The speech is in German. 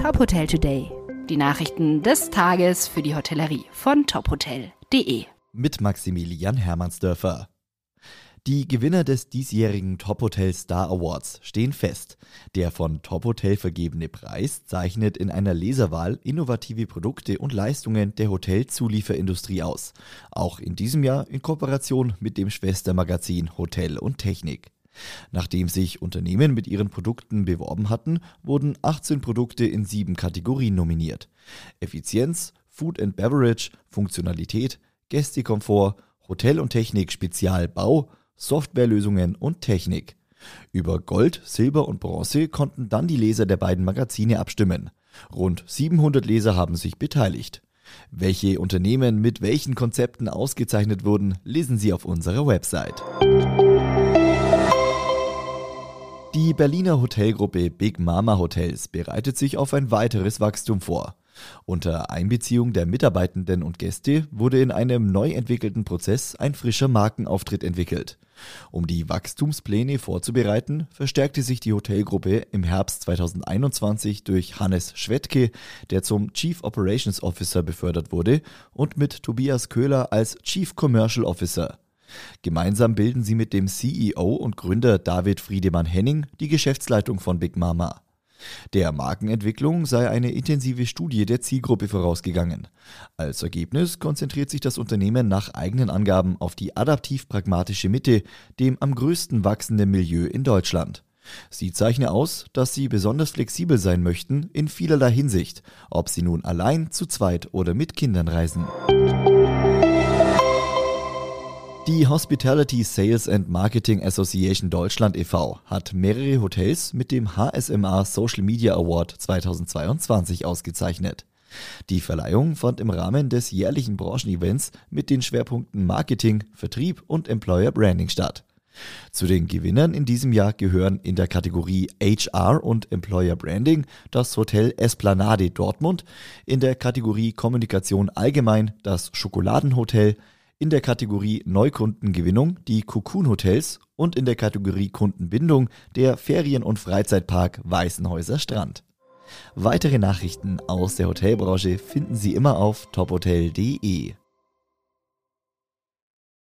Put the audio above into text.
Top Hotel Today. Die Nachrichten des Tages für die Hotellerie von tophotel.de. Mit Maximilian Hermannsdörfer. Die Gewinner des diesjährigen Top Hotel Star Awards stehen fest. Der von Top Hotel vergebene Preis zeichnet in einer Leserwahl innovative Produkte und Leistungen der Hotelzulieferindustrie aus. Auch in diesem Jahr in Kooperation mit dem Schwestermagazin Hotel und Technik. Nachdem sich Unternehmen mit ihren Produkten beworben hatten, wurden 18 Produkte in sieben Kategorien nominiert. Effizienz, Food and Beverage, Funktionalität, Gästekomfort, Hotel und Technik Spezialbau, Softwarelösungen und Technik. Über Gold, Silber und Bronze konnten dann die Leser der beiden Magazine abstimmen. Rund 700 Leser haben sich beteiligt. Welche Unternehmen mit welchen Konzepten ausgezeichnet wurden, lesen Sie auf unserer Website. Die Berliner Hotelgruppe Big Mama Hotels bereitet sich auf ein weiteres Wachstum vor. Unter Einbeziehung der Mitarbeitenden und Gäste wurde in einem neu entwickelten Prozess ein frischer Markenauftritt entwickelt. Um die Wachstumspläne vorzubereiten, verstärkte sich die Hotelgruppe im Herbst 2021 durch Hannes Schwedke, der zum Chief Operations Officer befördert wurde, und mit Tobias Köhler als Chief Commercial Officer. Gemeinsam bilden sie mit dem CEO und Gründer David Friedemann Henning die Geschäftsleitung von Big Mama. Der Markenentwicklung sei eine intensive Studie der Zielgruppe vorausgegangen. Als Ergebnis konzentriert sich das Unternehmen nach eigenen Angaben auf die adaptiv-pragmatische Mitte, dem am größten wachsenden Milieu in Deutschland. Sie zeichne aus, dass sie besonders flexibel sein möchten in vielerlei Hinsicht, ob sie nun allein, zu zweit oder mit Kindern reisen. Die Hospitality Sales and Marketing Association Deutschland e.V. hat mehrere Hotels mit dem HSMA Social Media Award 2022 ausgezeichnet. Die Verleihung fand im Rahmen des jährlichen Branchenevents mit den Schwerpunkten Marketing, Vertrieb und Employer Branding statt. Zu den Gewinnern in diesem Jahr gehören in der Kategorie HR und Employer Branding das Hotel Esplanade Dortmund, in der Kategorie Kommunikation allgemein das Schokoladenhotel, in der Kategorie Neukundengewinnung die Cocoon Hotels und in der Kategorie Kundenbindung der Ferien- und Freizeitpark Weißenhäuser Strand. Weitere Nachrichten aus der Hotelbranche finden Sie immer auf tophotel.de.